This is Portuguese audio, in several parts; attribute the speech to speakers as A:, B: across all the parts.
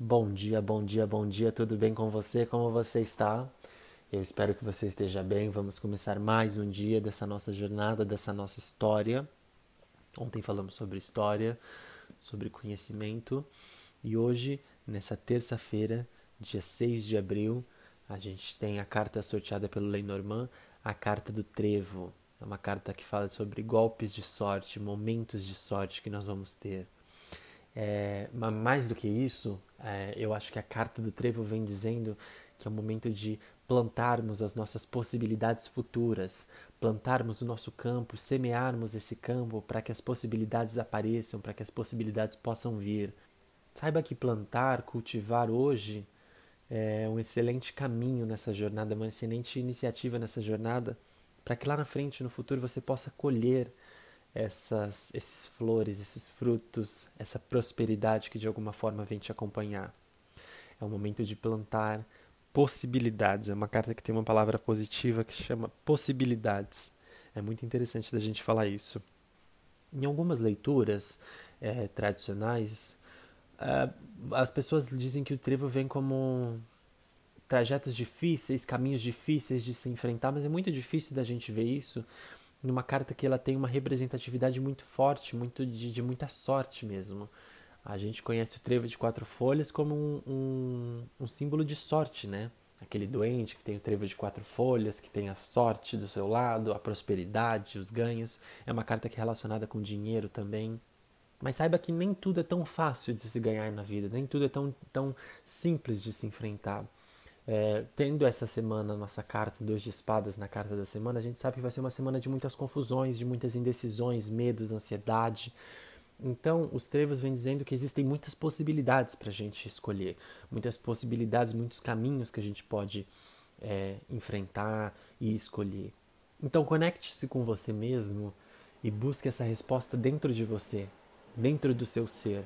A: Bom dia, bom dia, bom dia, tudo bem com você? Como você está? Eu espero que você esteja bem. Vamos começar mais um dia dessa nossa jornada, dessa nossa história. Ontem falamos sobre história, sobre conhecimento e hoje, nessa terça-feira, dia 6 de abril, a gente tem a carta sorteada pelo Lenormand, a carta do Trevo. É uma carta que fala sobre golpes de sorte, momentos de sorte que nós vamos ter. É, mas mais do que isso, é, eu acho que a carta do trevo vem dizendo que é o momento de plantarmos as nossas possibilidades futuras, plantarmos o nosso campo, semearmos esse campo para que as possibilidades apareçam, para que as possibilidades possam vir. Saiba que plantar, cultivar hoje é um excelente caminho nessa jornada, uma excelente iniciativa nessa jornada, para que lá na frente, no futuro, você possa colher essas, esses flores, esses frutos, essa prosperidade que de alguma forma vem te acompanhar. É o momento de plantar possibilidades. É uma carta que tem uma palavra positiva que chama possibilidades. É muito interessante da gente falar isso. Em algumas leituras é, tradicionais, é, as pessoas dizem que o trevo vem como trajetos difíceis, caminhos difíceis de se enfrentar, mas é muito difícil da gente ver isso numa carta que ela tem uma representatividade muito forte, muito de, de muita sorte mesmo. A gente conhece o trevo de quatro folhas como um, um, um, símbolo de sorte, né? Aquele doente que tem o trevo de quatro folhas, que tem a sorte do seu lado, a prosperidade, os ganhos. É uma carta que é relacionada com dinheiro também. Mas saiba que nem tudo é tão fácil de se ganhar na vida, nem tudo é tão, tão simples de se enfrentar. É, tendo essa semana nossa carta, dois de espadas na carta da semana, a gente sabe que vai ser uma semana de muitas confusões, de muitas indecisões, medos, ansiedade. Então, os trevos vêm dizendo que existem muitas possibilidades para a gente escolher, muitas possibilidades, muitos caminhos que a gente pode é, enfrentar e escolher. Então, conecte-se com você mesmo e busque essa resposta dentro de você, dentro do seu ser.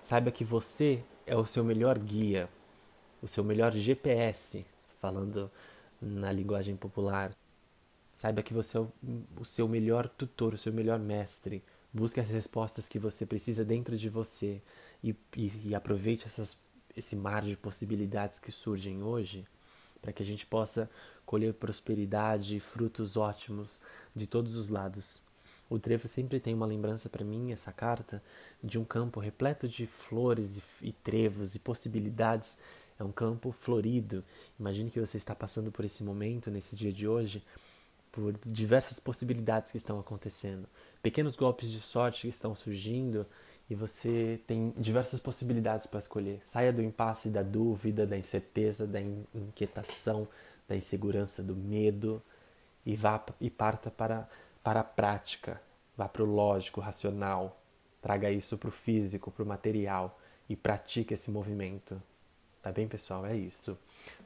A: Saiba que você é o seu melhor guia, o seu melhor GPS, falando na linguagem popular. Saiba que você é o, o seu melhor tutor, o seu melhor mestre. Busque as respostas que você precisa dentro de você e, e, e aproveite essas, esse mar de possibilidades que surgem hoje para que a gente possa colher prosperidade e frutos ótimos de todos os lados. O trevo sempre tem uma lembrança para mim, essa carta, de um campo repleto de flores e, e trevos e possibilidades é um campo florido. Imagine que você está passando por esse momento, nesse dia de hoje, por diversas possibilidades que estão acontecendo. Pequenos golpes de sorte que estão surgindo e você tem diversas possibilidades para escolher. Saia do impasse da dúvida, da incerteza, da inquietação, da insegurança, do medo e vá e parta para, para a prática. Vá para o lógico, racional. Traga isso para o físico, para o material e pratique esse movimento. Tá bem, pessoal? É isso.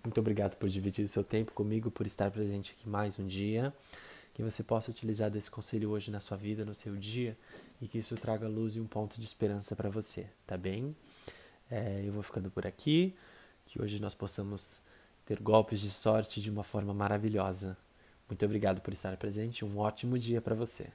A: Muito obrigado por dividir o seu tempo comigo, por estar presente aqui mais um dia. Que você possa utilizar desse conselho hoje na sua vida, no seu dia, e que isso traga luz e um ponto de esperança para você, tá bem? É, eu vou ficando por aqui. Que hoje nós possamos ter golpes de sorte de uma forma maravilhosa. Muito obrigado por estar presente. Um ótimo dia para você.